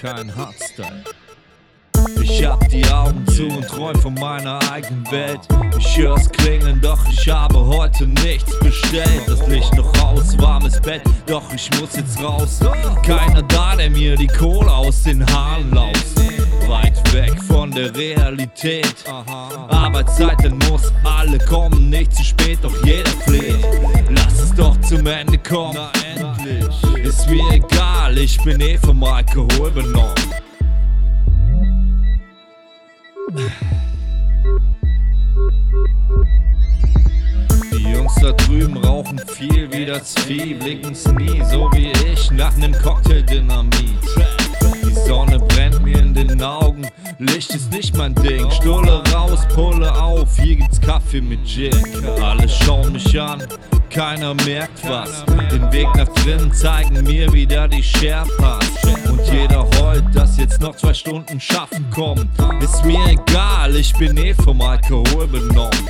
Kein Hardstyle. Ich hab die Augen zu und träum von meiner eigenen Welt. Ich hör's klingen, doch ich habe heute nichts bestellt. Das Licht noch aus, warmes Bett, doch ich muss jetzt raus. Keiner da, der mir die Kohle aus den Haaren laust. Weit weg von der Realität. Arbeitszeit, dann muss alle kommen, nicht zu spät, doch jeder fleht. Lass es doch zum Ende kommen. Ist mir egal, ich bin eh vom Alkohol benommen. Die Jungs da drüben rauchen viel wie das Vieh, blinken's nie, so wie ich, nach nem Cocktail-Dynamit. Licht ist nicht mein Ding. Stulle raus, Pulle auf, hier gibt's Kaffee mit Gin. Alle schauen mich an, keiner merkt was. Den Weg nach drinnen zeigen mir wieder die Sherpas. Und jeder heult, dass jetzt noch zwei Stunden schaffen kommen. Ist mir egal, ich bin eh vom Alkohol benommen.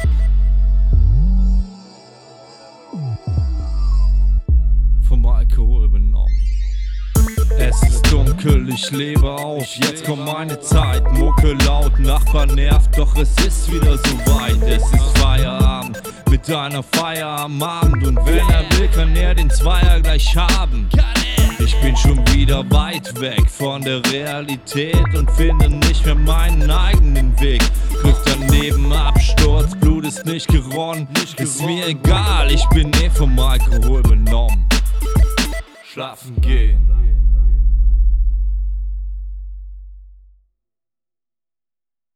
Dunkel, ich lebe auf, jetzt kommt meine Zeit. Mucke laut, Nachbar nervt, doch es ist wieder so weit. Es ist Feierabend mit deiner Feier am Abend. Und wenn er will, kann er den Zweier gleich haben. Ich bin schon wieder weit weg von der Realität und finde nicht mehr meinen eigenen Weg. Griff daneben, Absturz, Blut ist nicht geronnen. Ist mir egal, ich bin eh vom Alkohol benommen. Schlafen gehen.